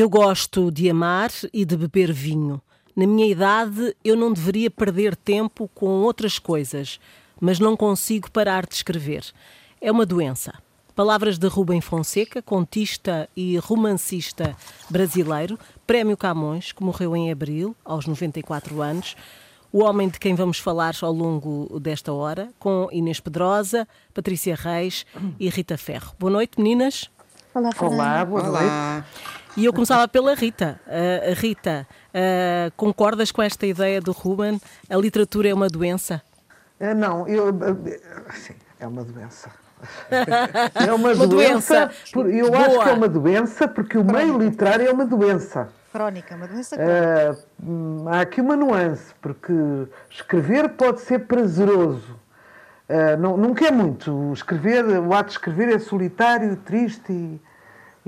Eu gosto de amar e de beber vinho. Na minha idade, eu não deveria perder tempo com outras coisas, mas não consigo parar de escrever. É uma doença. Palavras de Rubem Fonseca, contista e romancista brasileiro, Prémio Camões, que morreu em abril, aos 94 anos. O homem de quem vamos falar ao longo desta hora, com Inês Pedrosa, Patrícia Reis e Rita Ferro. Boa noite, meninas. Olá, Olá, boa Olá. E eu começava pela Rita. Uh, Rita, uh, concordas com esta ideia do Ruben? A literatura é uma doença? Uh, não, eu. Sim, é uma doença. É uma, uma doença. doença por, eu Boa. acho que é uma doença porque o meio literário é uma doença. Crónica, uma doença crónica. Uh, há aqui uma nuance, porque escrever pode ser prazeroso. Uh, não, nunca é muito. Escrever, o ato de escrever é solitário, triste e,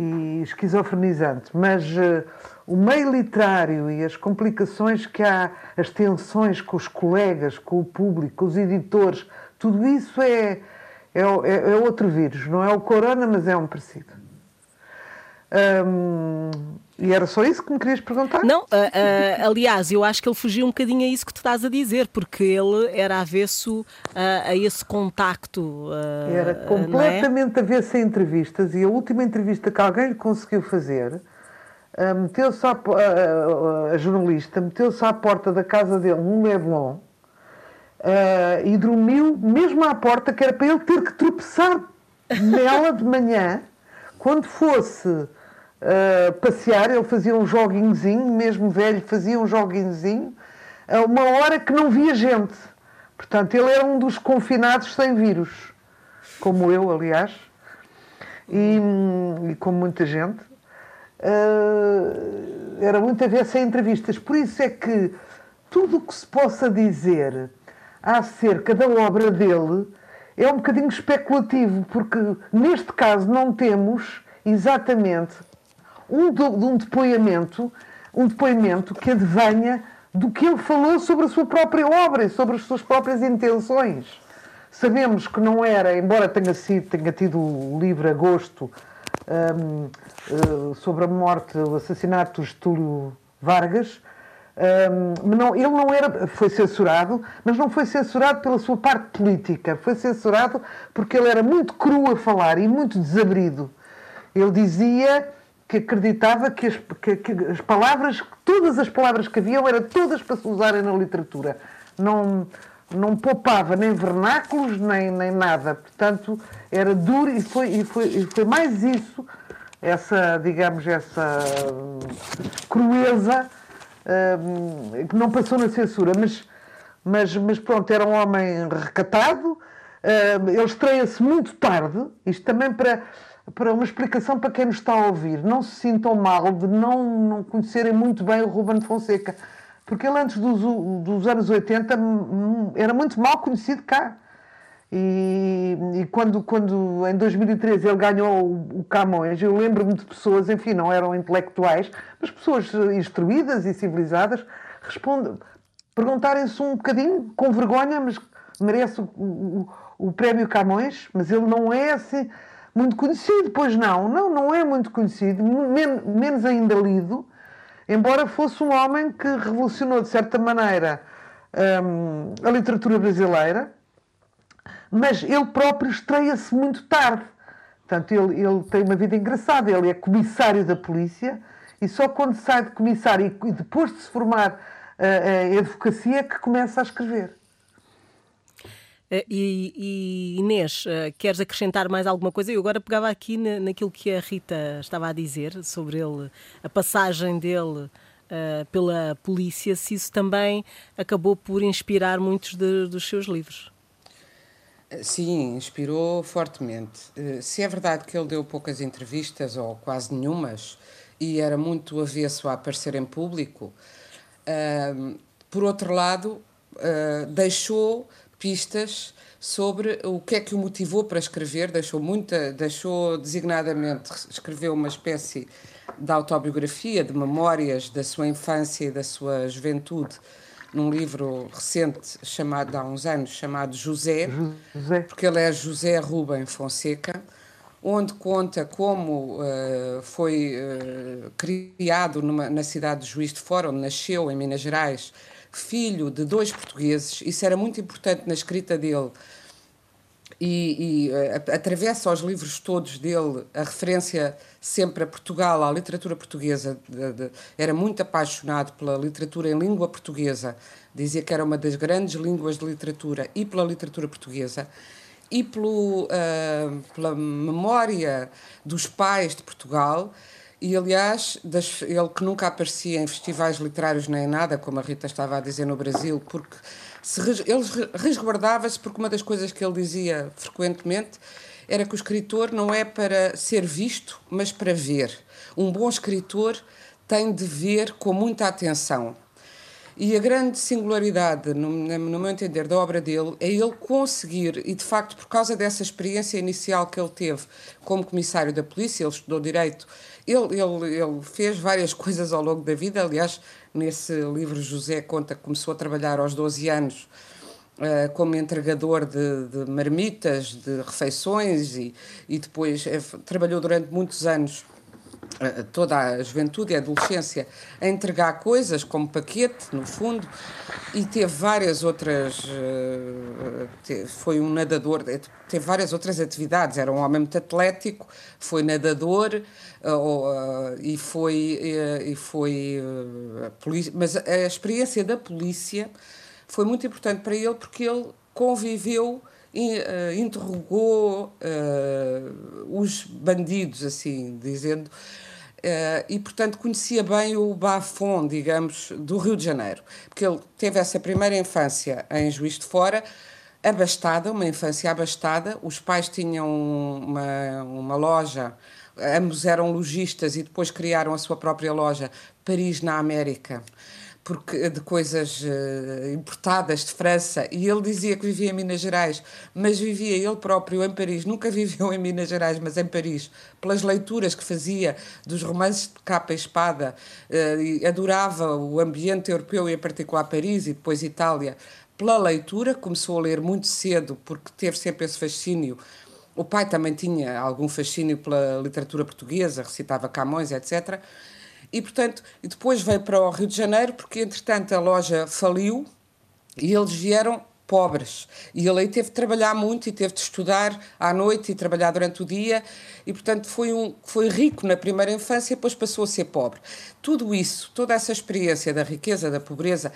e esquizofrenizante. Mas uh, o meio literário e as complicações que há, as tensões com os colegas, com o público, com os editores, tudo isso é, é, é, é outro vírus. Não é o corona, mas é um parecido. Um, e era só isso que me querias perguntar? Não, uh, uh, aliás, eu acho que ele fugiu um bocadinho a isso que tu estás a dizer, porque ele era avesso uh, a esse contacto. era completamente é? avesso a entrevistas e a última entrevista que alguém lhe conseguiu fazer, meteu-se a, a, jornalista meteu-se à porta da casa dele, num Leblon, e dormiu mesmo à porta, que era para ele ter que tropeçar nela de manhã, quando fosse uh, passear, ele fazia um joguinhozinho, mesmo velho, fazia um joguinhozinho, a uma hora que não via gente. Portanto, ele era um dos confinados sem vírus, como eu, aliás, e, e como muita gente. Uh, era muito a ver sem entrevistas. Por isso é que tudo o que se possa dizer acerca da obra dele é um bocadinho especulativo, porque neste caso não temos exatamente um, de um depoimento, um depoimento que advenha do que ele falou sobre a sua própria obra e sobre as suas próprias intenções. Sabemos que não era, embora tenha, sido, tenha tido o livro Agosto um, uh, sobre a morte, o assassinato de Getúlio Vargas, um, não, ele não era, foi censurado, mas não foi censurado pela sua parte política, foi censurado porque ele era muito cru a falar e muito desabrido. Ele dizia que acreditava que as, que, que as palavras, todas as palavras que haviam, eram todas para se usarem na literatura. Não, não poupava nem vernáculos, nem, nem nada. Portanto, era duro e foi, e foi, e foi mais isso, essa, digamos, essa hum, crueza hum, que não passou na censura. Mas, mas, mas pronto, era um homem recatado, hum, ele estreia-se muito tarde, isto também para para uma explicação para quem nos está a ouvir. Não se sintam mal de não, não conhecerem muito bem o Ruben Fonseca, porque ele antes dos, dos anos 80 era muito mal conhecido cá. E, e, quando, quando em 2013 ele ganhou o, o Camões, eu lembro-me de pessoas, enfim, não eram intelectuais, mas pessoas instruídas e civilizadas, perguntarem-se um bocadinho, com vergonha, mas merece o, o, o prémio Camões, mas ele não é assim muito conhecido, pois não, não, não é muito conhecido, men menos ainda lido, embora fosse um homem que revolucionou de certa maneira um, a literatura brasileira, mas ele próprio estreia-se muito tarde. Portanto, ele, ele tem uma vida engraçada, ele é comissário da polícia e só quando sai de comissário e depois de se formar a, a advocacia é que começa a escrever. Eh, e, e, Inês, eh, queres acrescentar mais alguma coisa? Eu agora pegava aqui na, naquilo que a Rita estava a dizer sobre ele, a passagem dele uh, pela polícia, se isso também acabou por inspirar muitos de, dos seus livros. Sim, inspirou fortemente. Se é verdade que ele deu poucas entrevistas, ou quase nenhumas, e era muito avesso a aparecer em público, uh, por outro lado, deixou pistas sobre o que é que o motivou para escrever, deixou muita, deixou designadamente, escreveu uma espécie de autobiografia, de memórias da sua infância e da sua juventude, num livro recente chamado há uns anos chamado José, José. porque ele é José Rubem Fonseca, onde conta como uh, foi uh, criado numa, na cidade de Juiz de Fora, onde nasceu, em Minas Gerais, filho de dois portugueses. Isso era muito importante na escrita dele. E, e uh, atravessa aos livros todos dele a referência sempre a Portugal, à literatura portuguesa. De, de, era muito apaixonado pela literatura em língua portuguesa. Dizia que era uma das grandes línguas de literatura e pela literatura portuguesa e pelo, uh, pela memória dos pais de Portugal. E, aliás, das, ele que nunca aparecia em festivais literários nem nada, como a Rita estava a dizer no Brasil, porque se, ele resguardava-se, porque uma das coisas que ele dizia frequentemente era que o escritor não é para ser visto, mas para ver. Um bom escritor tem de ver com muita atenção. E a grande singularidade, no, no, meu entender, da obra dele é ele conseguir, e de facto, por causa dessa experiência inicial que ele teve como comissário da polícia, ele estudou direito, ele, ele, ele fez várias coisas ao longo da vida. Aliás, nesse livro, José conta que começou a trabalhar aos 12 anos. Uh, como entregador de, de, marmitas, de refeições, e, e depois uh, trabalhou durante muitos anos eh, toda a juventude e a adolescência a entregar coisas como paquete, no fundo, e teve várias outras. Eh, foi um nadador, eh, teve várias outras atividades. Era um homem muito atlético, foi nadador e foi. E foi mas a experiência da polícia foi muito importante para ele porque ele conviveu interrogou uh, os bandidos, assim, dizendo. Uh, e, portanto, conhecia bem o bafon, digamos, do Rio de Janeiro, porque ele teve essa primeira infância em Juiz de Fora, abastada, uma infância abastada. Os pais tinham uma, uma loja, ambos eram lojistas e depois criaram a sua própria loja, Paris na América porque de coisas uh, importadas de França e ele dizia que vivia em Minas Gerais, mas vivia ele próprio em Paris. Nunca viveu em Minas Gerais, mas em Paris, pelas leituras que fazia dos romances de capa e espada, uh, e adorava o ambiente europeu e em particular Paris e depois Itália. Pela leitura, começou a ler muito cedo porque teve sempre esse fascínio. O pai também tinha algum fascínio pela literatura portuguesa, recitava Camões, etc e, portanto, e depois veio para o Rio de Janeiro, porque, entretanto, a loja faliu e eles vieram pobres. E ele aí teve de trabalhar muito e teve de estudar à noite e trabalhar durante o dia. E, portanto, foi, um, foi rico na primeira infância e depois passou a ser pobre. Tudo isso, toda essa experiência da riqueza, da pobreza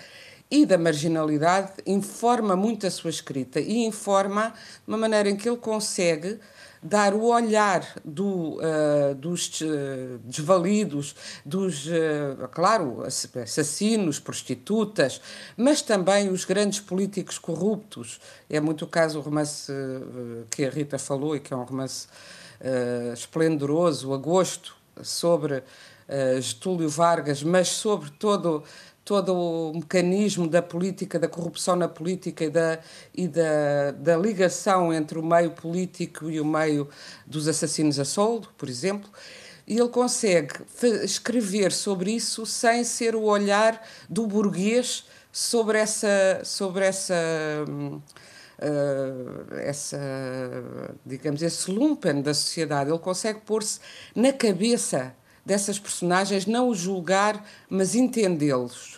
e da marginalidade informa muito a sua escrita e informa de uma maneira em que ele consegue dar o olhar do, uh, dos uh, desvalidos, dos, uh, claro, assassinos, prostitutas, mas também os grandes políticos corruptos. É muito o caso, o romance que a Rita falou e que é um romance esplendoroso, Agosto, sobre Getúlio Vargas, mas sobre todo todo o mecanismo da política, da corrupção na política e da, e da, da ligação entre o meio político e o meio dos assassinos a soldo, por exemplo. E ele consegue escrever sobre isso sem ser o olhar do burguês sobre essa, sobre essa, uh, essa digamos, esse lumpen da sociedade. Ele consegue pôr-se na cabeça dessas personagens, não os julgar, mas entendê-los.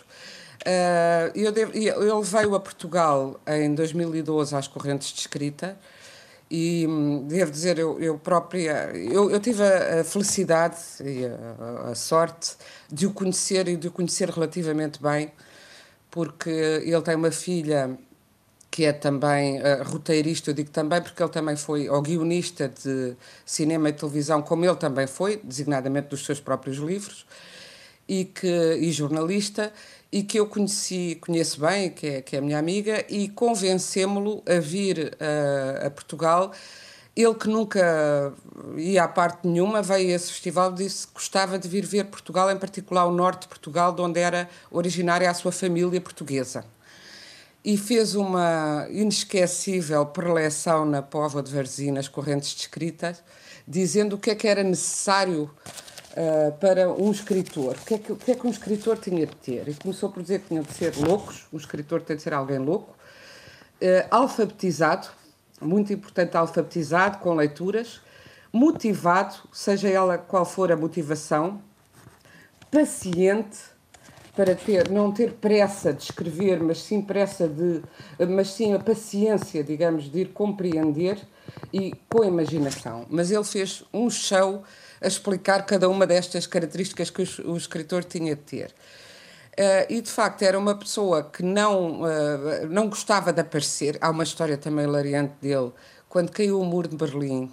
Uh, eu, veio a Portugal em 2012 às correntes de escrita e hum, devo dizer, eu, eu própria, eu, eu tive a, a felicidade e a, a, sorte de o conhecer e de o conhecer relativamente bem, porque ele tem uma filha que é também uh, roteirista, eu digo também porque ele também foi, ou guionista de cinema e televisão, como ele também foi, designadamente dos seus próprios livros, e, que, e jornalista, e que eu conheci, conheço bem, que é, que é a minha amiga, e convencemos-lo a vir a, a, Portugal. Ele que nunca ia à parte nenhuma, veio a esse festival e disse que gostava de vir ver Portugal, em particular o norte de Portugal, de onde era originária a sua família portuguesa. E fez uma inesquecível preleção na Póvoa de Varzim, nas correntes de escrita, dizendo o que é que era necessário uh, para um escritor. O que, é que, o que, é que, um escritor tinha de ter? E começou por dizer que tinham de ser loucos, um escritor tem de ser alguém louco, uh, alfabetizado, muito importante alfabetizado, com leituras, motivado, seja ela qual for a motivação, paciente para ter, não ter pressa de escrever, mas sim pressa de, mas sim a paciência, digamos, de ir compreender e com imaginação. Mas ele fez um show a explicar cada uma destas características que o, o escritor tinha de ter. Uh, e de facto era uma pessoa que não, uh, não gostava de aparecer. Há uma história também hilariante dele. Quando caiu o muro de Berlim,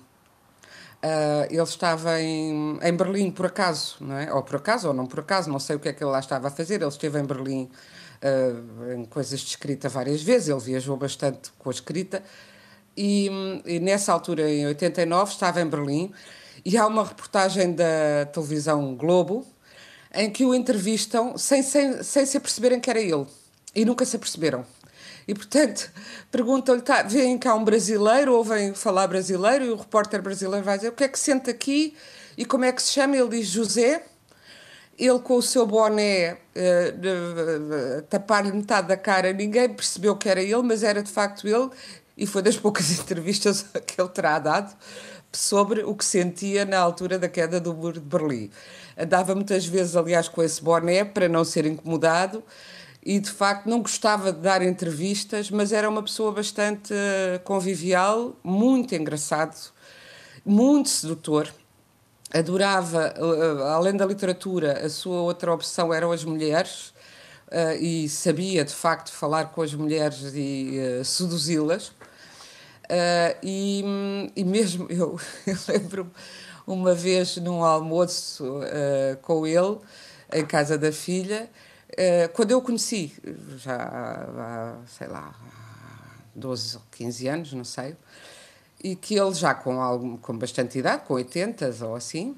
Uh, ele estava em, em Berlim por acaso, não é? ou por acaso, ou não por acaso, não sei o que é que ele lá estava a fazer. Ele esteve em Berlim uh, em coisas de escrita várias vezes, ele viajou bastante com a escrita. E, e, nessa altura, em 89, estava em Berlim e há uma reportagem da televisão Globo em que o entrevistam sem, sem, sem se aperceberem que era ele. E nunca se aperceberam. E, portanto, perguntam-lhe, tá, vem cá um brasileiro, ouvem falar brasileiro, e o repórter brasileiro vai dizer o que é que sente aqui e como é que se chama? Ele diz José. Ele com o seu boné uh, tapar-lhe metade da cara, ninguém percebeu que era ele, mas era de facto ele, e foi das poucas entrevistas que ele terá dado sobre o que sentia na altura da queda do muro de Berlim. Andava muitas vezes, aliás, com esse boné para não ser incomodado e de facto não gostava de dar entrevistas, mas era uma pessoa bastante eh, convivial, muito engraçado, muito sedutor. Adorava, eh, além da literatura, a sua outra opção eram as mulheres eh, e sabia de facto falar com as mulheres e seduzi-las. E, e mesmo eu, eu lembro uma vez num almoço com ele em casa da filha eh, quando eu conheci, já há, sei lá, 12 ou 15 anos, não sei, e que ele já com, algo, com bastante idade, com 80 ou assim,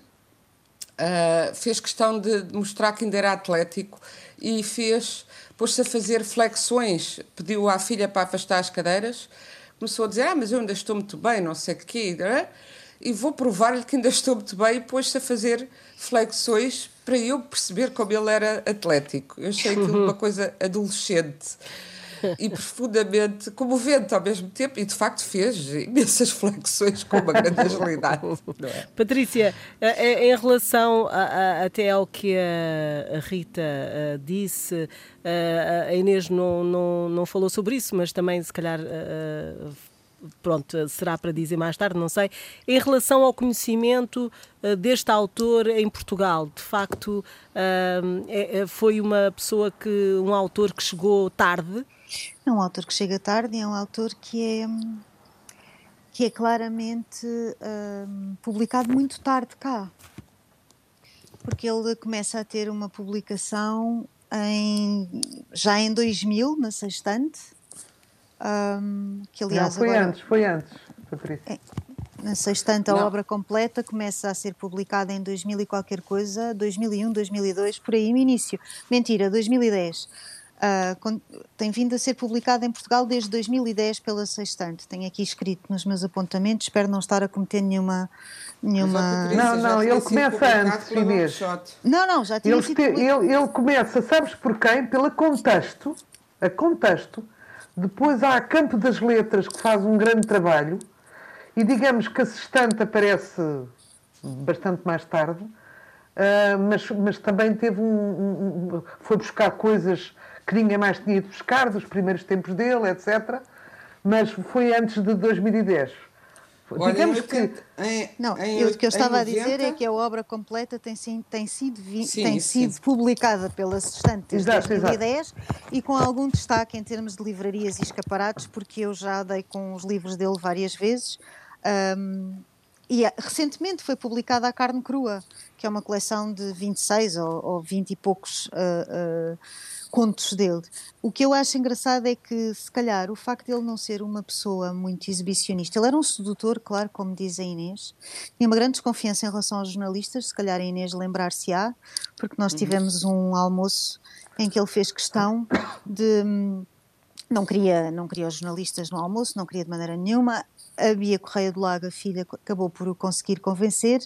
uh, fez questão de mostrar que ainda era atlético e fez, pôs-se a fazer flexões, pediu à filha para afastar as cadeiras, começou a dizer, ah, mas eu ainda estou muito bem, não sei o quê, e vou provar-lhe que ainda estou muito bem, e pôs-se a fazer flexões para eu perceber como ele era atlético. Eu achei aquilo uma coisa adolescente e profundamente comovente ao mesmo tempo, e de facto fez imensas flexões com uma grande agilidade. É? Patrícia, em relação a, a, até ao que a, Rita a, disse, a Inês não, não, não falou sobre isso, mas também se calhar pronto, será para dizer mais tarde, não sei. Em relação ao conhecimento uh, deste autor em Portugal, de facto, uh, é, foi uma pessoa que, um autor que chegou tarde? É um autor que chega tarde e é um autor que é que é claramente uh, publicado muito tarde cá. Porque ele começa a ter uma publicação em, já em 2000, na Sextante, um, que aliás Não, foi agora, antes, foi antes, Patrícia. É, na sextante, a Não. obra completa começa a ser publicada em 2000 e qualquer coisa, 2001, 2002, por aí, no início. Mentira, 2010. Uh, tem vindo a ser publicada em Portugal desde 2010 pela Sextante. Tenho aqui escrito nos meus apontamentos, espero não estar a cometer nenhuma. nenhuma... Não, não, ele começa antes, Inês. Não, não, já tinha ele, sido... ele, ele começa, sabes por quem? Pela contexto, a contexto depois há a Campo das Letras, que faz um grande trabalho, e digamos que a Sextante aparece bastante mais tarde, uh, mas, mas também teve um, um, um, foi buscar coisas que ninguém mais tinha ido buscar, dos primeiros tempos dele, etc. Mas foi antes de 2010. Olha, Digamos que. Em, não, em, o que eu estava 90... a dizer é que a obra completa tem, tem, sido, vi, sim, tem sim. sido publicada pela Sextante desde exato, 2010 exato. e com algum destaque em termos de livrarias e escaparates, porque eu já dei com os livros dele várias vezes. Um, e recentemente foi publicada a Carne Crua, que é uma coleção de 26 ou, ou 20 e poucos. Uh, uh, contos dele. O que eu acho engraçado é que, se calhar, o facto de ele não ser uma pessoa muito exibicionista, ele era um sedutor, claro, como diz a Inês, tinha uma grande desconfiança em relação aos jornalistas, se calhar a Inês lembrar-se-á, porque nós uhum. tivemos um almoço em que ele fez questão de. Não queria, não queria os jornalistas no almoço, não queria de maneira nenhuma. A Bia Correia do Lago, a filha, acabou por o conseguir convencer,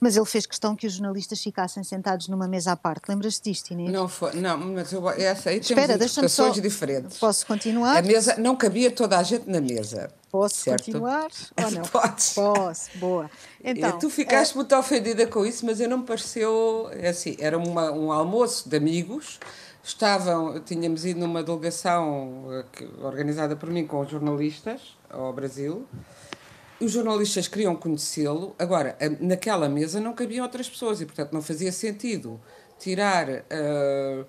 mas ele fez questão que os jornalistas ficassem sentados numa mesa à parte. Lembras-te disto, Inês? Não, foi, não mas eu, essa aí Espera, temos interpretações só, diferentes. Posso continuar? A mesa, não cabia toda a gente na mesa. Posso certo? continuar ou não? Podes. Posso, boa. Então, tu ficaste é... muito ofendida com isso, mas eu não me pareceu, é assim, era uma, um almoço de amigos, estavam, tínhamos ido numa delegação eh, organizada por mim com jornalistas ao Brasil, os jornalistas queriam conhecê-lo, agora, naquela mesa não cabiam outras pessoas e, portanto, não fazia sentido tirar... Uh,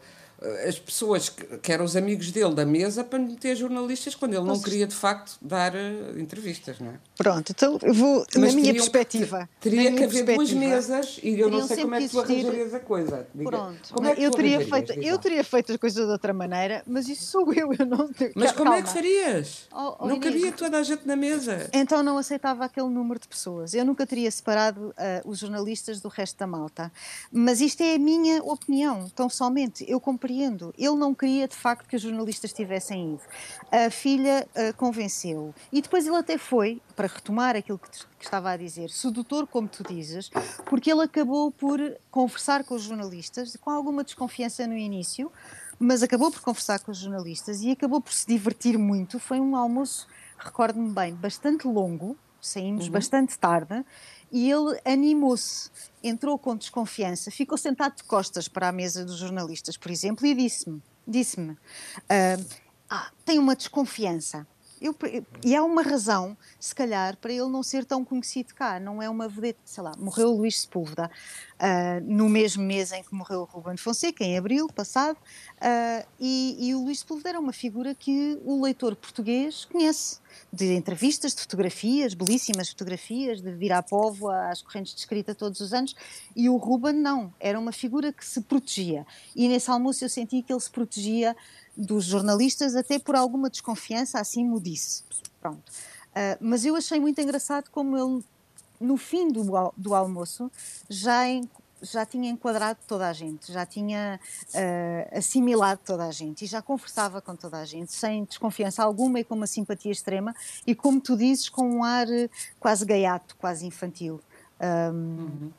as pessoas que, eram os amigos dele da mesa para meter jornalistas quando ele não queria de facto dar uh, entrevistas, não é? Pronto, então eu vou, Mas na minha perspectiva. Teria que haver duas mesas e eu não sei como é que tu arranjarias a coisa. Diga, Pronto, como é que eu, teria feito, eu teria feito as coisas de outra maneira, mas isso sou eu, eu não Mas como Calma. é que farias? Oh, oh, não Inês, cabia toda a gente na mesa. Então não aceitava aquele número de pessoas. Eu nunca teria separado uh, os jornalistas do resto da malta. Mas isto é a minha opinião, tão somente. Eu compreendo. Ele não queria de facto que os jornalistas tivessem ido. A filha uh, convenceu. E depois ele até foi, para retomar aquilo que, que, estava a dizer, sedutor, como tu dizes, porque ele acabou por conversar com os jornalistas, com alguma desconfiança no início, mas acabou por conversar com os jornalistas e acabou por se divertir muito. Foi um almoço, recordo-me bem, bastante longo, saímos uhum. bastante tarde, e ele animou-se, entrou com desconfiança, ficou sentado de costas para a mesa dos jornalistas, por exemplo, e disse-me, disse-me, uh, ah, tem uma desconfiança. Eu, e há uma razão, se calhar, para ele não ser tão conhecido cá. Não é uma vedeta, sei lá, morreu Luís Sepúlveda uh, no mesmo mês em que morreu o Ruben Fonseca, em abril passado, uh, e, e, o Luís Sepúlveda era uma figura que o leitor português conhece. De entrevistas, de fotografias, belíssimas fotografias, de vir à Póvoa, às correntes de escrita todos os anos, e o Ruben não, era uma figura que se protegia. E nesse almoço eu senti que ele se protegia dos jornalistas, até por alguma desconfiança, assim me disse. Pronto. Uh, mas eu achei muito engraçado como ele, no fim do, do almoço, já, em, já tinha enquadrado toda a gente, já tinha uh, assimilado toda a gente e já conversava com toda a gente, sem desconfiança alguma e com uma simpatia extrema e, como tu dizes, com um ar quase gaiato, quase infantil. Um, uhum.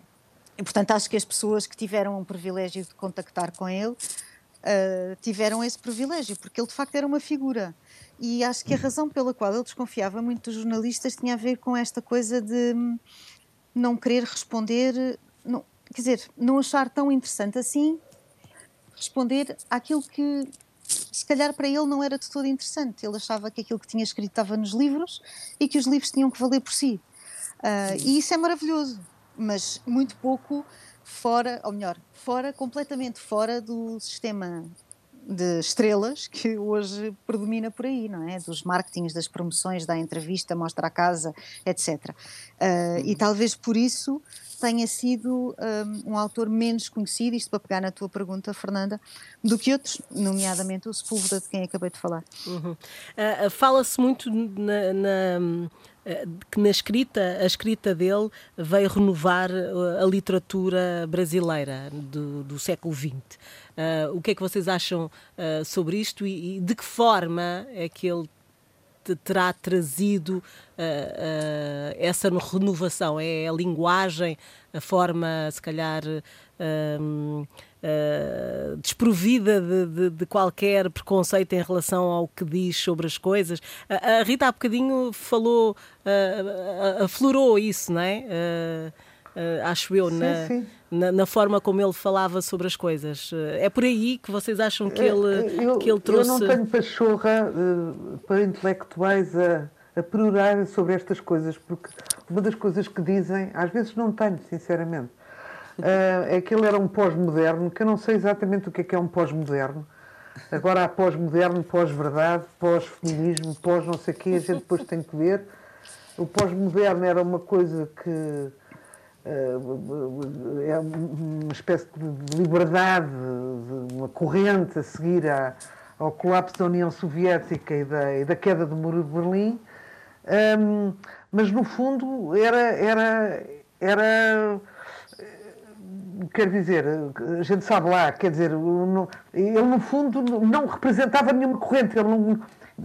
E, portanto, acho que as pessoas que tiveram o privilégio de contactar com ele uh, tiveram esse privilégio, porque ele de facto era uma figura. E acho que a razão pela qual ele desconfiava muito dos jornalistas tinha a ver com esta coisa de não querer responder, não, quer dizer, não achar tão interessante assim responder àquilo que se calhar para ele não era de todo interessante. Ele achava que aquilo que tinha escrito estava nos livros e que os livros tinham que valer por si. Uh, e isso é maravilhoso, mas muito pouco fora, ou melhor, fora, completamente fora do sistema de estrelas que hoje predomina por aí, não é? Dos marketings, das promoções, da entrevista, mostra a casa, etc. Uh, e uhum. talvez por isso tenha sido um, um, autor menos conhecido, isto para pegar na tua pergunta, Fernanda, do que outros, nomeadamente o Sepúlveda, de quem acabei de falar. Uhum. Uh, Fala-se muito na, na que na escrita, a escrita dele veio renovar a literatura brasileira do, do século XX. Uh, o que é que vocês acham uh, sobre isto e, e, de que forma é que ele terá trazido uh, essa renovação? É a linguagem, a forma, se calhar uh, desprovida de, de, de, qualquer preconceito em relação ao que diz sobre as coisas. A, a Rita há bocadinho falou, uh, aflorou isso, não é? Acho eu, sim, na, sim. Na, na, forma como ele falava sobre as coisas. É por aí que vocês acham que ele, eu, que ele trouxe. Eu não tenho pachorra uh, para intelectuais a, a perorar sobre estas coisas, porque uma das coisas que dizem, às vezes não tenho, sinceramente. Uh, é que ele era um pós-moderno, que eu não sei exatamente o que é que é um pós-moderno. Agora há pós-moderno, pós-verdade, pós-feminismo, pós não sei o quê, a gente depois tem que ver. O pós-moderno era uma coisa que uh, é uma espécie de liberdade, de uma corrente a seguir à, ao colapso da União Soviética e da, e da queda do Muro de Berlim. Um, mas no fundo era, era, era quer dizer, a gente sabe lá, quer dizer, ele no fundo não representava nenhuma corrente, não,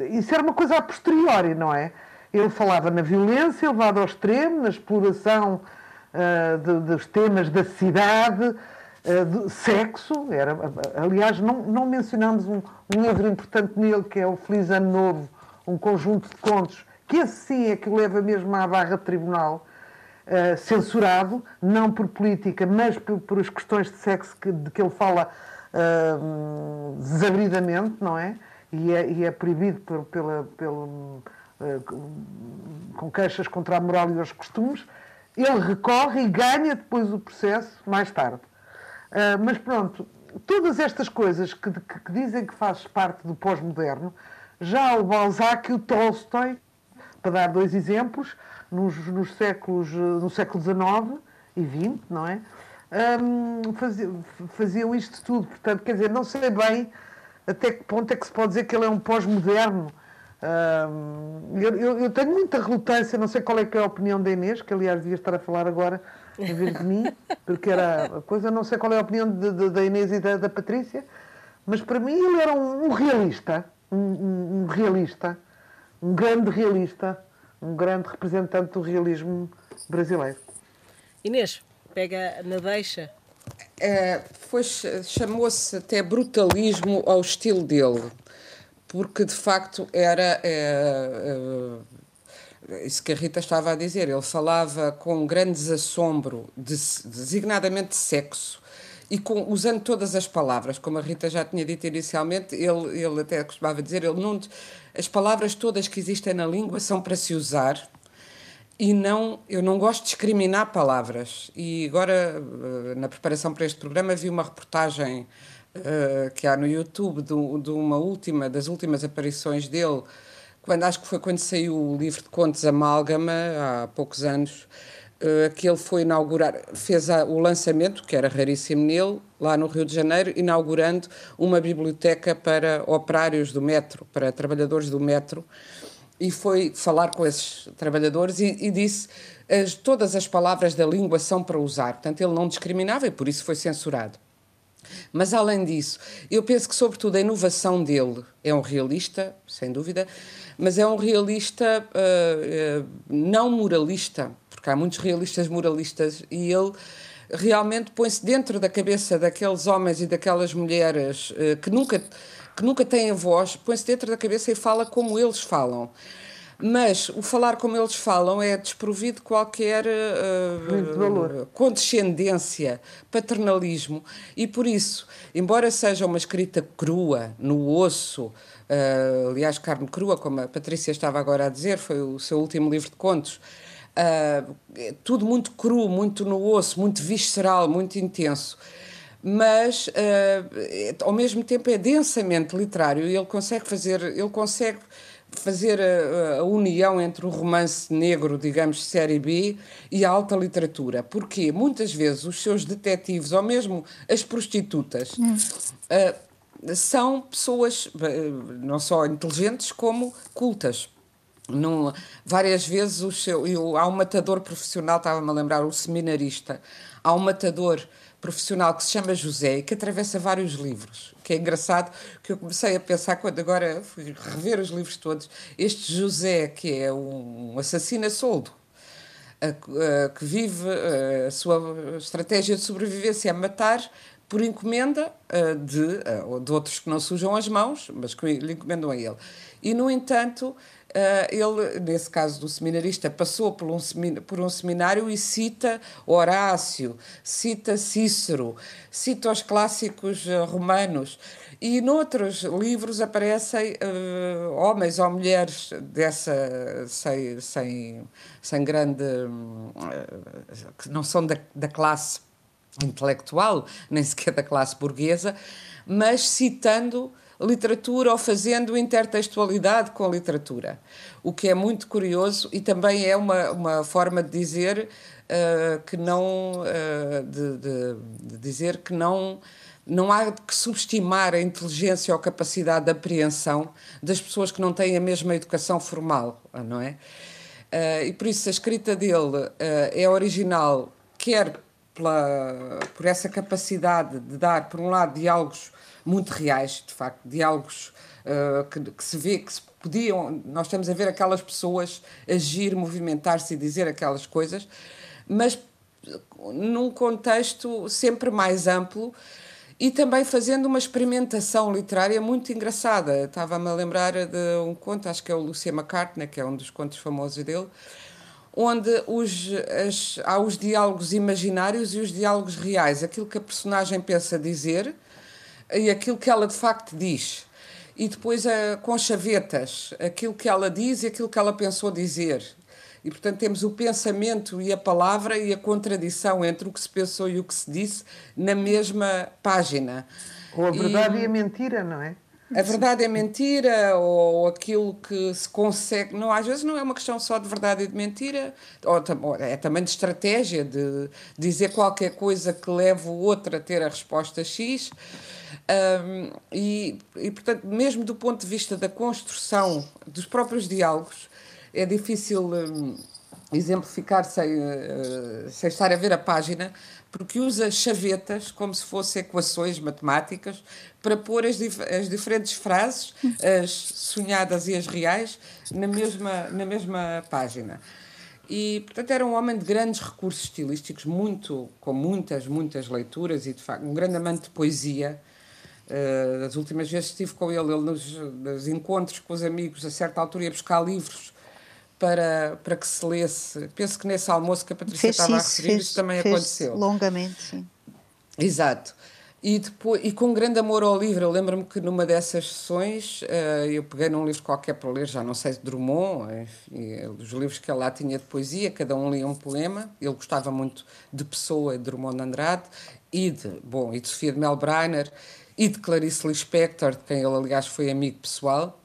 isso era uma coisa a posteriori, não é? ele falava na violência levada ao extremo, na exploração uh, de, dos temas da cidade, uh, de sexo. Era, aliás, não, não mencionámos um, um livro importante nele, que é o Feliz Ano Novo, um conjunto de contos, que esse sim é que o leva mesmo à barra de tribunal, uh, censurado, não por política, mas por, por as questões de sexo que, de que ele fala desabridamente, não é? E é, e é proibido por, pela, pelo eh, com queixas contra a moral e os costumes, ele recorre e ganha depois o processo mais tarde. Eh, mas pronto, todas estas coisas que, que, que dizem que faz parte do pós-moderno, já o Balzac e o Tolstói, para dar dois exemplos, nos, nos séculos, no século XIX e XX, não é? Um, faziam, faziam isto tudo. Portanto, quer dizer, não sei bem até que ponto é que se pode dizer que ele é um pós-moderno eu, eu, eu, tenho muita relutância, não sei qual é, que é a opinião da Inês, que aliás devia estar a falar agora em vez de mim, porque era a coisa, não sei qual é a opinião de, de, da Inês e da, da, Patrícia, mas para mim ele era um, um realista, um, um, realista, um grande realista, um grande representante do realismo brasileiro. Inês, pega na deixa. É, chamou-se até brutalismo ao estilo dele porque de facto era. É, é, isso que a Rita estava a dizer, ele falava com grande desassombro, de, designadamente de sexo, e com, usando todas as palavras, como a Rita já tinha dito inicialmente, ele, ele até costumava dizer, ele não, as palavras todas que existem na língua são para se usar, e não, eu não gosto de discriminar palavras. E agora, na preparação para este programa, vi uma reportagem uh, que há no YouTube de, de, uma última, das últimas aparições dele, quando acho que foi quando saiu o livro de contos Amálgama, há poucos anos, uh, que ele foi inaugurar, fez a, o lançamento, que era raríssimo nele, lá no Rio de Janeiro, inaugurando uma biblioteca para operários do metro, para trabalhadores do metro, e foi falar com esses trabalhadores e, e disse as, todas as palavras da língua são para usar. Portanto, ele não discriminava e por isso foi censurado. Mas, além disso, eu penso que, sobretudo, a inovação dele é um realista, sem dúvida, mas é um realista uh, uh, não moralista, porque há muitos realistas moralistas, e ele realmente põe-se dentro da cabeça daqueles homens e daquelas mulheres uh, que, nunca, que nunca têm voz, põe-se dentro da cabeça e fala como eles falam. Mas o falar como eles falam é desprovido de qualquer uh, condescendência, paternalismo, e por isso, embora seja uma escrita crua, no osso, uh, aliás, carne crua, como a Patrícia estava agora a dizer, foi o seu último livro de contos. Uh, tudo muito cru, muito no osso, muito visceral, muito intenso mas uh, ao mesmo tempo é densamente literário e ele consegue fazer, ele consegue fazer a, a, união entre o romance negro, digamos, série B, e a alta literatura. Porque muitas vezes os seus detetives, ou mesmo as prostitutas, hum. uh, são pessoas uh, não só inteligentes como cultas. Num, várias vezes o seu, eu, há um matador profissional, estava-me a lembrar, o seminarista, há um matador profissional que se chama José e que atravessa vários livros. Que é engraçado que eu comecei a pensar, quando agora fui rever os livros todos, este José, que é um assassino a soldo, que vive a sua estratégia de sobrevivência é matar por encomenda de, de outros que não sujam as mãos, mas que lhe encomendam a ele. E, no entanto, ele, nesse caso do seminarista, passou por um, por um seminário e cita Horácio, cita Cícero, cita os clássicos uh, romanos. E noutros livros aparecem uh, homens ou mulheres dessa, sem, sem, sem grande. que não são da, da classe intelectual, nem sequer da classe burguesa, mas citando literatura ou fazendo intertextualidade com a literatura, o que é muito curioso e também é uma, uma forma de dizer uh, que não uh, de, de, de, dizer que não não há que subestimar a inteligência ou capacidade de apreensão das pessoas que não têm a mesma educação formal, não é? Uh, e por isso a escrita dele é original, quer pela, por essa capacidade de dar, por um lado, diálogos muito reais, de facto, diálogos uh, que, que, se vê que se podiam, nós estamos a ver aquelas pessoas agir, movimentar-se e dizer aquelas coisas, mas num contexto sempre mais amplo e também fazendo uma experimentação literária muito engraçada. Estava-me a lembrar de um conto, acho que é o Lucia McCartney, que é um dos contos famosos dele, onde os, as, há os diálogos imaginários e os diálogos reais, aquilo que a personagem pensa dizer e aquilo que ela de facto diz. E depois a, com chavetas, aquilo que ela diz e aquilo que ela pensou dizer. E, portanto, temos o pensamento e a palavra e a contradição entre o que se pensou e o que se disse na mesma página. Ou a verdade e, e a mentira, não é? A verdade é mentira, ou aquilo que se consegue. Não, às vezes não é uma questão só de verdade e de mentira, ou, é também de estratégia, de dizer qualquer coisa que leve o outro a ter a resposta X. Um, e, e, portanto, mesmo do ponto de vista da construção dos próprios diálogos, é difícil um, exemplificar sem, uh, sem estar a ver a página, porque usa chavetas como se fossem equações matemáticas para pôr as, dif as diferentes frases, as sonhadas e as reais, na mesma, na mesma página. E, portanto, era um homem de grandes recursos estilísticos, muito, com muitas, muitas leituras e, de facto, um grande amante de poesia. Uh, as últimas vezes estive com ele, ele nos, nos encontros com os amigos, a certa altura ia buscar livros para, para que se lesse. Penso que nesse almoço que a Patrícia fez estava isso, a referir, fez, isso também aconteceu. Longamente, sim. Exato. E, depois, e com grande amor ao livro, eu lembro-me que numa dessas sessões uh, eu peguei num livro qualquer para ler, já não sei se Drummond, enfim, os livros que ele lá tinha de poesia, cada um lia um poema. Ele gostava muito de Pessoa, de Drummond Andrade, e de, bom, e de Sofia de Melbreiner, e de Clarice Lispector, de quem ele, aliás, foi amigo pessoal.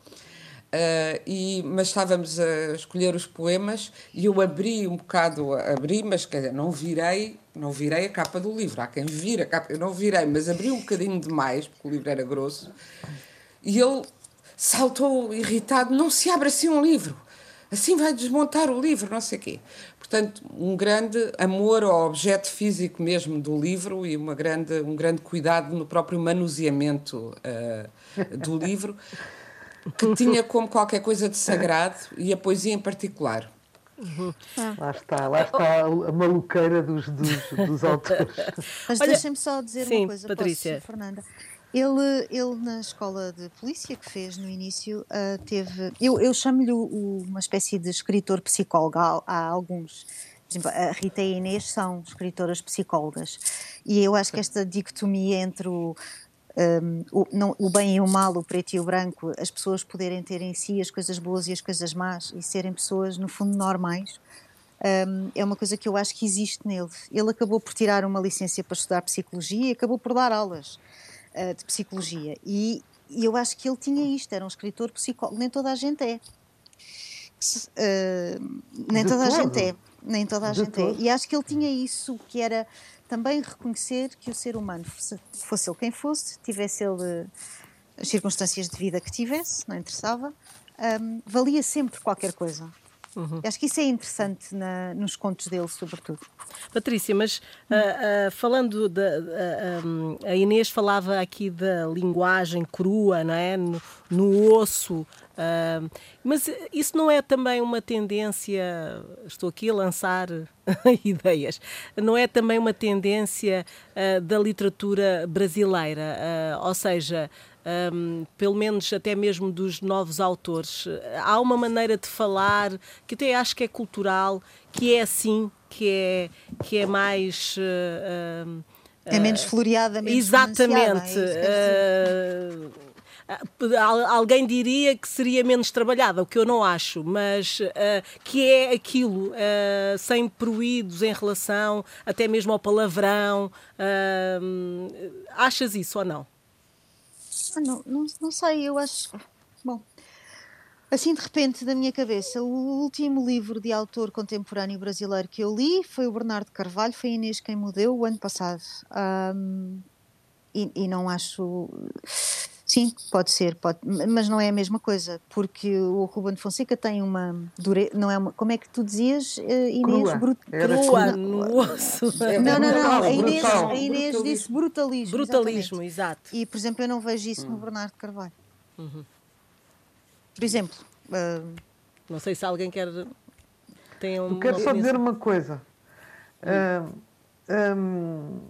Uh, e, mas estávamos a escolher os poemas e eu abri um bocado, abri, mas quer dizer, não virei, não virei a capa do livro. Há quem vira a capa, eu não virei, mas abri um bocadinho demais, porque o livro era grosso, e ele saltou irritado: não se abre assim um livro, assim vai desmontar o livro, não sei o quê. Portanto, um grande amor ao objeto físico mesmo do livro e uma grande, um grande cuidado no próprio manuseamento uh, do livro que tinha como qualquer coisa de sagrado e a poesia em particular. Uhum. Ah. Lá está, lá está a maluqueira dos, dos, dos autores. Mas deixem-me só dizer sim, uma coisa, Patrícia. Posso, Fernanda. Ele, ele, na escola de polícia que fez no início, uh, teve. Eu, eu chamo-lhe uma espécie de escritor psicólogo. Há, há alguns. Por exemplo, a Rita e a Inês são escritoras psicólogas. E eu acho que esta dicotomia entre o, um, o, não, o, bem e o mal, o preto e o branco, as pessoas poderem ter em si as coisas boas e as coisas más e serem pessoas, no fundo, normais, um, é uma coisa que eu acho que existe nele. Ele acabou por tirar uma licença para estudar psicologia e acabou por dar aulas uh, de psicologia. E, e, eu acho que ele tinha isto, era um escritor psicólogo. Nem toda a gente é. Uh, nem toda a gente é. Nem toda a gente é. E acho que ele tinha isso, que era também reconhecer que o ser humano, fosse, fosse ele quem fosse, tivesse ele as circunstâncias de vida que tivesse, não interessava, um, valia sempre qualquer coisa. Uhum. Acho que isso é interessante na, nos contos dele, sobretudo. Patrícia, mas uh, uh, falando da. Uh, um, a Inês falava aqui da linguagem crua, não é? No, no osso. mas isso não é também uma tendência. Estou aqui a lançar ideias. Não é também uma tendência da literatura brasileira? ou seja um, pelo menos até mesmo dos novos autores. Há uma maneira de falar que até acho que é cultural, que é assim, que é, que é mais. Uh, uh, é menos floreada, menos Exatamente. É uh, alguém diria que seria menos trabalhada, o que eu não acho, mas uh, que é aquilo, uh, sem proídos em relação até mesmo ao palavrão. achas isso ou não? Ah, não, não, não sei, eu acho. Bom, assim de repente, da minha cabeça, o último livro de autor contemporâneo brasileiro que eu li foi o Bernardo Carvalho, foi Inês quem me deu o ano passado. Um, e, e não acho. Sim, pode ser, pode, mas não é a mesma coisa, porque o Ruben Fonseca tem uma dure, não é uma, como é que tu dizias, uh, Inês? Crua, Brut, crua no osso. Não, não, não, a Inês, a Inês disse brutalismo. Brutalismo, exato. E, por exemplo, eu não vejo isso no Bernardo Carvalho. Uhum. Por exemplo. Uh... Não sei se alguém quer. Tem um, Eu quero só dizer uma coisa. Uh, um,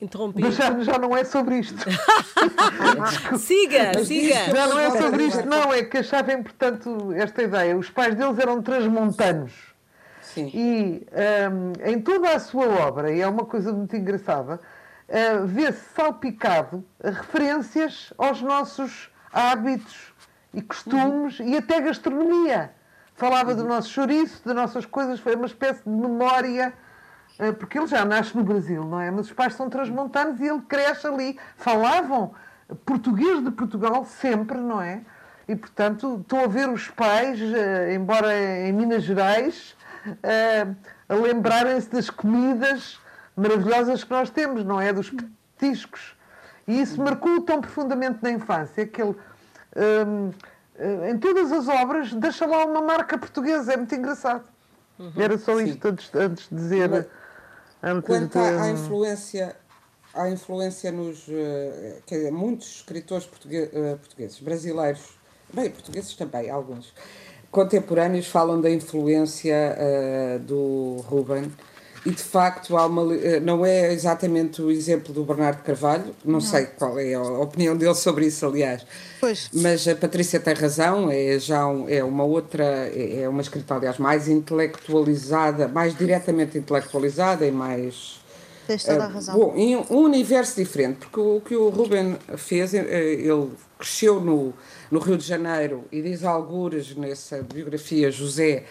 Interrompi. Mas já, já não é sobre isto. siga, siga. Já não é sobre isto, não. É que achava importante esta ideia. Os pais deles eram transmontanos. Sim. E um, em toda a sua obra, e é uma coisa muito engraçada, uh, vê-se salpicado referências aos nossos hábitos e costumes uhum. e até gastronomia. Falava uhum. do nosso chouriço, das nossas coisas, foi uma espécie de memória porque ele já nasce no Brasil, não é? Mas os pais são transmontanos e ele cresce ali. Falavam português de Portugal sempre, não é? E, portanto, estou a ver os pais, eh, embora em Minas Gerais, eh, a lembrarem-se das comidas maravilhosas que nós temos, não é? Dos petiscos. E isso marcou tão profundamente na infância que ele, em todas as obras, deixa lá uma marca portuguesa. É muito engraçado. Uhum. Era só isto antes, antes de dizer. Quanto à, à, influência, à influência nos. Eh, quer dizer, muitos escritores portugueses, eh, portugueses, brasileiros, bem, portugueses também, alguns, contemporâneos falam da influência uh, do Ruben e de facto há uma, não é exatamente o exemplo do Bernardo Carvalho, não, não, sei qual é a opinião dele sobre isso, aliás. Pois. Mas a Patrícia tem razão, é já um, é uma outra, é, é uma escrita, aliás, mais intelectualizada, mais diretamente intelectualizada e mais. Tens toda a eh, razão. Bom, em um universo diferente, porque o que o Ruben fez, eh, ele cresceu no, no Rio de Janeiro e diz algures nessa biografia José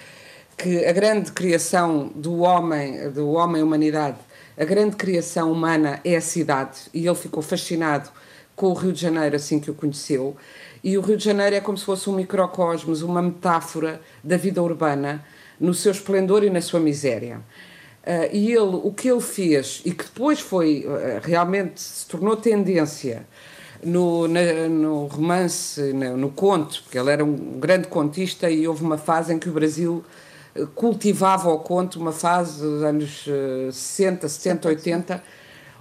que a grande criação do homem, do homem-humanidade, a grande criação humana é a cidade e ele ficou fascinado com o Rio de Janeiro assim que o conheceu. E o Rio de Janeiro é como se fosse um microcosmos, uma metáfora da vida urbana, no seu esplendor e na sua miséria. Uh, e ele, o que ele fez, e que depois foi, uh, realmente se tornou tendência no, na, no romance, no, no conto, porque ele era um grande contista e houve uma fase em que o Brasil cultivava o conto, uma fase dos anos 60, 70, 80,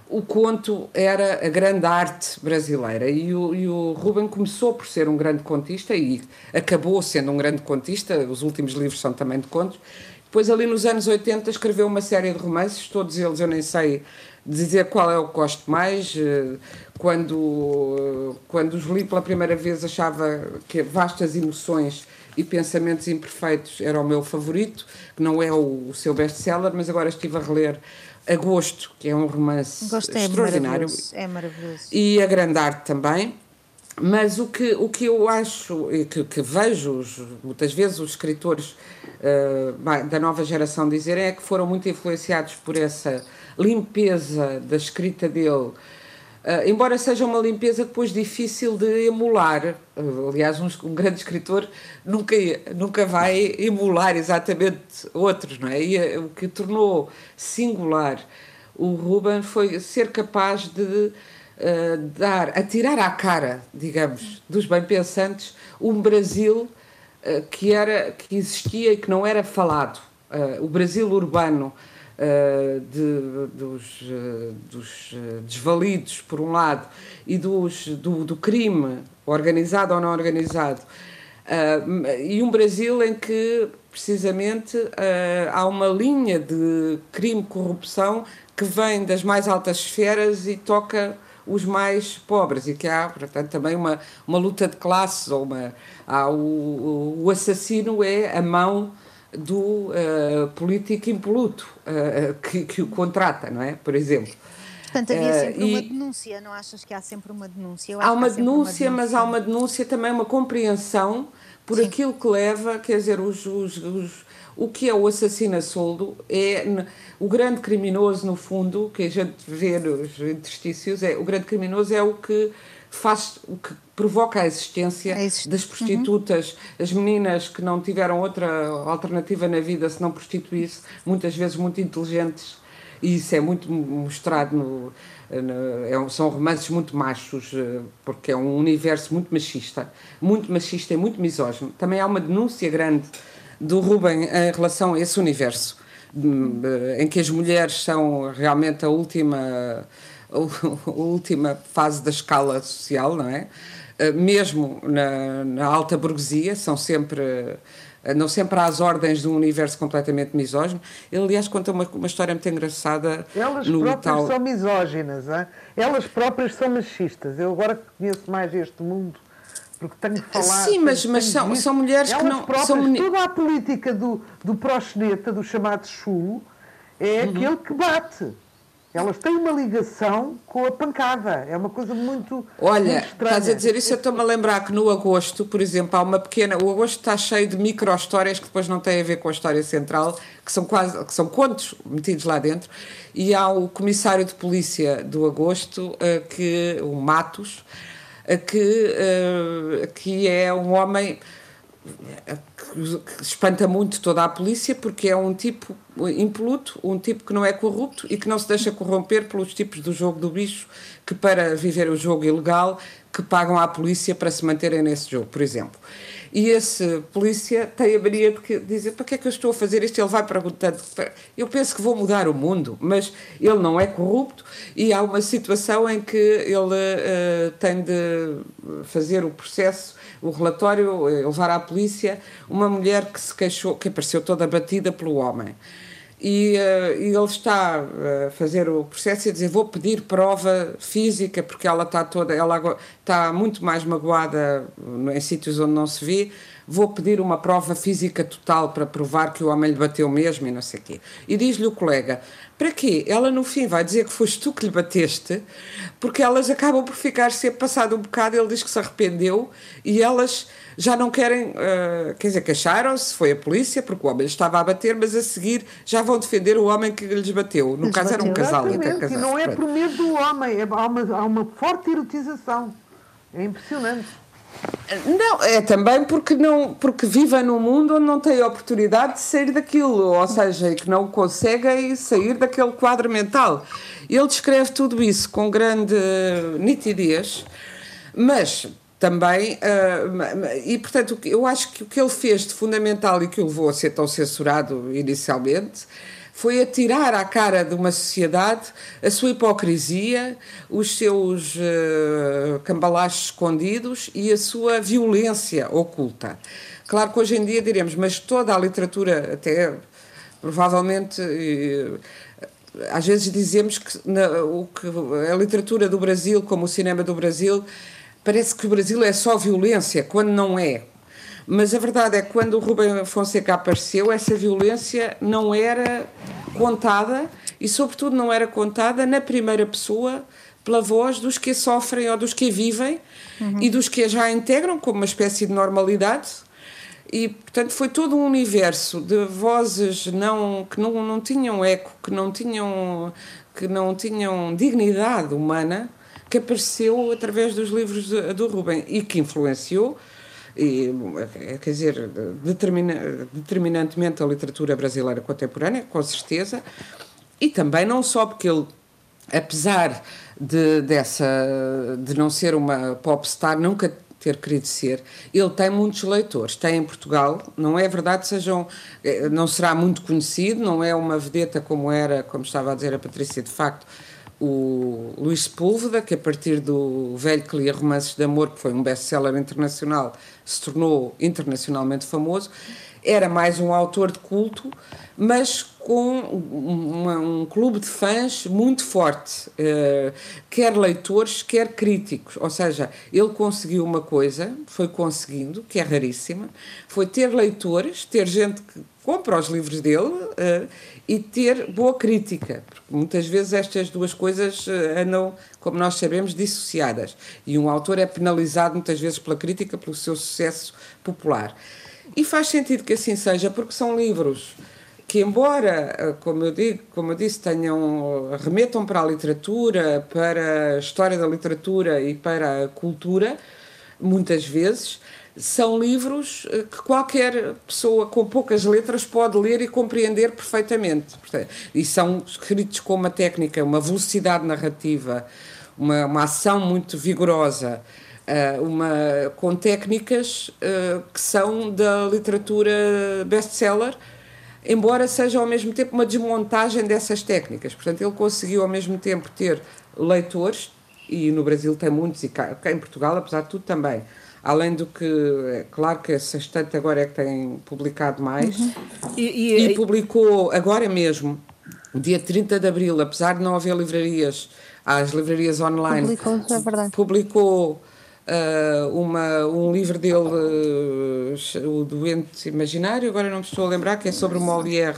o conto era a grande arte brasileira e o, e o Ruben começou por ser um grande contista e acabou sendo um grande contista, os últimos livros são também de contos. Depois, ali nos anos 80, escreveu uma série de romances, todos eles eu nem sei dizer qual é o que gosto mais. Eh, quando, quando os li pela primeira vez, achava que vastas emoções e Pensamentos Imperfeitos era o meu favorito, que não é o, o seu best-seller, mas agora estive a reler Agosto, que é um romance Gosto, é extraordinário. Maravilhoso, é maravilhoso. E a Grande Arte também. Mas o que, o que eu acho e que, que vejo muitas vezes os escritores uh, da nova geração dizerem é que foram muito influenciados por essa limpeza da escrita dele Uh, embora seja uma limpeza depois difícil de emular. Uh, aliás, um, um, grande escritor nunca, nunca vai emular exatamente outros, não é? E uh, o que tornou singular o Ruben foi ser capaz de dar, atirar à cara, digamos, dos bem-pensantes um Brasil que, era, que existia e que não era falado. o Brasil urbano uh, de, dos, uh, dos uh, desvalidos, por um lado, e dos, do, do crime, organizado ou não organizado, e um Brasil em que, precisamente, há uma linha de crime, corrupção, que vem das mais altas esferas e toca os mais pobres e que há, portanto, também uma, uma luta de classes ou uma há o, o assassino é a mão do uh, político impoluto uh, que, que o contrata, não é? Por exemplo. Portanto, havia sempre uh, uma denúncia, não achas que há sempre uma denúncia? há uma denúncia, uma denúncia, mas há uma denúncia também, uma compreensão por Sim. aquilo que leva, quer dizer, os, os, os, o que é o assassino a soldo é o grande criminoso, no fundo, que a gente vê nos interstícios, é, o grande criminoso é o que faz o que provoca a existência é das uhum. prostitutas, uhum. as meninas que não tiveram outra alternativa na vida se não prostituir-se, muitas vezes muito inteligentes, e isso é muito mostrado no, no é, são romances muito machos, eh, porque é um universo muito machista, muito machista e muito misógino. Também há uma denúncia grande do Ruben em relação a esse universo, eh, em que as mulheres são realmente a última a última fase da escala social, não é? Mesmo na, na alta burguesia, são sempre não sempre às ordens de um universo completamente misógino. Ele, aliás, conta uma, uma história muito engraçada. Elas no próprias tal... são misóginas, hein? elas próprias são machistas. Eu agora conheço mais este mundo. Porque tenho de falar. Sim, mas, mas são, são mulheres elas que não. Próprias, são... Toda a política do, do proxeneta, do chamado chulo, é uhum. aquele que bate. Elas têm uma ligação com a pancada. É uma coisa muito. Olha, muito estás a dizer isso, eu estou-me a lembrar que no agosto, por exemplo, há uma pequena. O agosto está cheio de micro-histórias que depois não têm a ver com a história central, que são quase que são contos metidos lá dentro. E há o comissário de polícia do agosto, uh, que, o Matos, uh, que, uh, que é um homem que espanta muito toda a polícia porque é um tipo impoluto, um tipo que não é corrupto e que não se deixa corromper pelos tipos do jogo do bicho que para viver o jogo ilegal que pagam à polícia para se manterem nesse jogo, por exemplo. E esse polícia tem a mania de dizer para que é que eu estou a fazer isto? Ele vai perguntando. Eu penso que vou mudar o mundo, mas ele não é corrupto e há uma situação em que ele uh, tem de fazer o processo o relatório, eh, levar à polícia uma mulher que se queixou, que apareceu toda batida pelo homem. E, uh, e, ele está a fazer o processo e a dizer vou pedir prova física porque ela está toda ela está muito mais magoada em sítios onde não se vê vou pedir uma prova física total para provar que o homem lhe bateu mesmo e não sei o quê e diz-lhe o colega para quê? Ela no fim vai dizer que foste tu que lhe bateste, porque elas acabam por ficar sempre passado um bocado, ele diz que se arrependeu e elas já não querem, uh, quer dizer, queixaram-se, foi a polícia, porque o homem estava a bater, mas a seguir já vão defender o homem que lhes bateu. No lhes caso bateu. era um casal. Exatamente, e não é por medo do homem, é, há, uma, há uma forte erotização. É impressionante. Não, é também porque, não, porque vivem num mundo onde não têm oportunidade de sair daquilo, ou seja, que não conseguem sair daquele quadro mental. Ele descreve tudo isso com grande nitidez, mas também, uh, e portanto, eu acho que o que ele fez de fundamental e que o levou a ser tão censurado inicialmente foi atirar à cara de uma sociedade a sua hipocrisia, os seus uh, escondidos e a sua violência oculta. Claro que hoje em dia diremos, mas toda a literatura, até provavelmente. Uh, às vezes dizemos que, na, o que a literatura do Brasil, como o cinema do Brasil, parece que o Brasil é só violência, quando não é. Mas a verdade é que quando o Rubem Fonseca apareceu, essa violência não era contada e, sobretudo, não era contada na primeira pessoa pela voz dos que a sofrem ou dos que a vivem uhum. e dos que a já integram como uma espécie de normalidade. E, portanto, foi todo um universo de vozes não, que não, não tinham eco, que não tinham, que não tinham dignidade humana, que apareceu através dos livros do Rubem e que influenciou e, é, quer dizer, determina, determinantemente a literatura brasileira contemporânea, com certeza, e também não só porque ele, apesar de, dessa, de não ser uma popstar, nunca ter querido ser, ele tem muitos leitores. Tem em Portugal, não é verdade, sejam, eh, não será muito conhecido, não é uma vedeta como era, como estava a dizer a Patrícia, de facto, o Luís Sepúlveda, que a partir do Velho que lia romances de amor, que foi um best-seller internacional, se tornou internacionalmente famoso, era mais um autor de culto, mas com uma, um clube de fãs muito forte, uh, quer leitores, quer críticos. Ou seja, ele conseguiu uma coisa, foi conseguindo, que é raríssima, foi ter leitores, ter gente que compra os livros dele uh, e ter boa crítica, porque muitas vezes estas duas coisas uh, andam, como nós sabemos, dissociadas. E um autor é penalizado muitas vezes pela crítica, pelo seu sucesso popular. E faz sentido que assim seja, porque são livros que, embora, eh, como eu, digo, como eu disse, tenham, remetam para a literatura, para a história da literatura e para a cultura, muitas vezes, são livros eh, que qualquer pessoa com poucas letras pode ler e compreender perfeitamente. E são escritos com uma técnica, uma velocidade narrativa, uma, uma ação muito vigorosa, eh, uma, com técnicas que são da literatura best-seller, embora seja ao mesmo tempo uma desmontagem dessas técnicas. Portanto, ele conseguiu ao mesmo tempo ter leitores e no Brasil tem muitos, e cá, em Portugal, apesar de tudo, também. Além do que, é claro que essa estante agora é que tem publicado mais. Uhum. E, e, e, publicou agora mesmo, dia 30 de abril, apesar de não haver livrarias, as livrarias online. Publicou, é verdade. Publicou uh, uma, um livro dele, uh, O Doente Imaginário, agora não me estou a lembrar, que é sobre o Molière.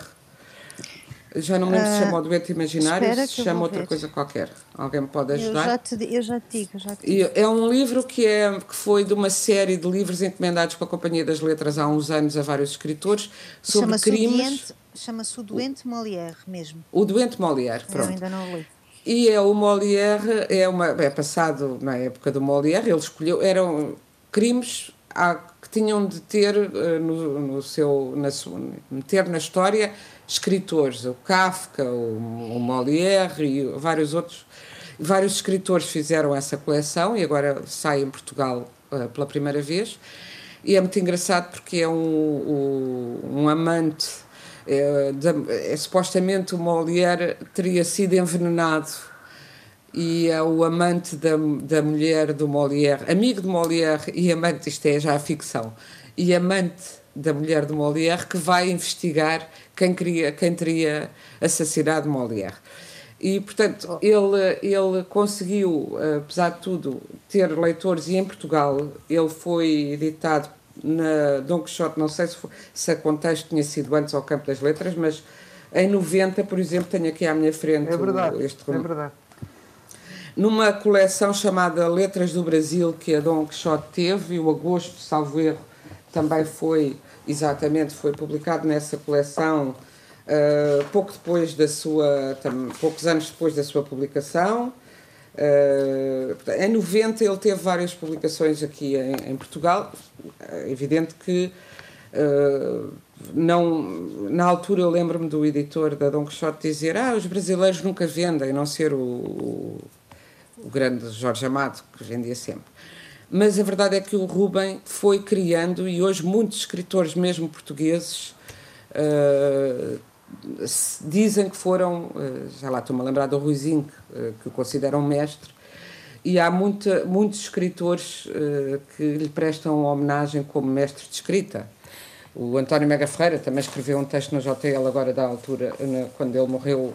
Já não me lembro se chama o Doente Imaginário ou se chama outra ver. coisa qualquer. Alguém me pode ajudar? Eu já te, eu já te digo. Já te digo. É um livro que, é, que foi de uma série de livros encomendados pela Companhia das Letras há uns anos a vários escritores sobre chama crimes. Chama-se O Doente Molière mesmo. O Doente Molière, pronto. Eu ainda não li. E é o Molière, é, uma, é passado na época do Molière, ele escolheu, eram crimes que tinham de ter uh, no, no, seu, na meter na história escritores, o Kafka, o, o Molière e vários outros, vários escritores fizeram essa coleção e agora sai em Portugal uh, pela primeira vez. E é muito engraçado porque é um, um, um amante é, é, supostamente o Molière teria sido envenenado e é o amante da, da mulher do Molière, amigo de Molière e amante, isto é já a ficção, e amante da mulher do Molière que vai investigar quem, queria, quem teria assassinado Molière. E, portanto, ele, ele conseguiu, apesar de tudo, ter leitores, e em Portugal ele foi editado na Don Quixote, não sei se, foi, se a contexto tinha sido antes ao Campo das Letras, mas em 90, por exemplo, tenho aqui à minha frente é verdade, este É verdade. Numa coleção chamada Letras do Brasil, que a Dom Quixote teve, e o Agosto, salvo erro, também foi, exatamente, foi publicado nessa coleção uh, pouco depois da sua, tam, poucos anos depois da sua publicação. Uh, em 90 ele teve várias publicações aqui em, em Portugal. É evidente que uh, não, na altura eu lembro-me do editor da Dom Quixote dizer ah, os brasileiros nunca vendem, não ser o, o, o grande Jorge Amado, que vendia sempre. Mas a verdade é que o Rubem foi criando, e hoje muitos escritores, mesmo portugueses, uh, dizem que foram, eh, já lá estou-me a lembrar do Ruizinho, eh, que o consideram mestre, e há muita, muitos escritores eh, que lhe prestam homenagem como mestre de escrita. O António Mega Ferreira também escreveu um texto no JTL agora da altura, quando ele morreu,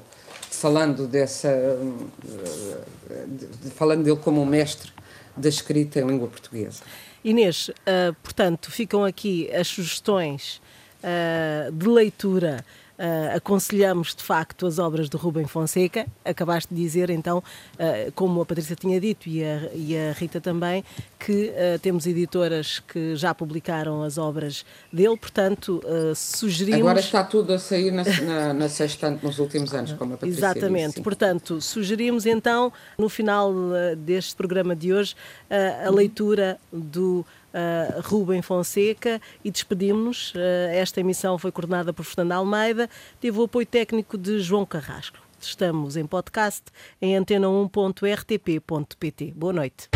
falando dessa, falando dele como um mestre da escrita em língua portuguesa. Inês, portanto, ficam aqui as sugestões de leitura Uh, aconselhamos de facto as obras de Rubem Fonseca. Acabaste de dizer então, uh, como a Patrícia tinha dito e a, e a Rita também, que uh, temos editoras que já publicaram as obras dele, portanto sugerimos. Agora está tudo a sair na, na, na sextante nos últimos anos, como a Patrícia Exatamente, disse, portanto sugerimos então, no final deste programa de hoje, a leitura do uh, Rubem Fonseca e despedimos-nos. Uh, esta emissão foi coordenada por Fernando Almeida, teve o apoio técnico de João Carrasco. Estamos em podcast em antena1.rtp.pt. Boa noite.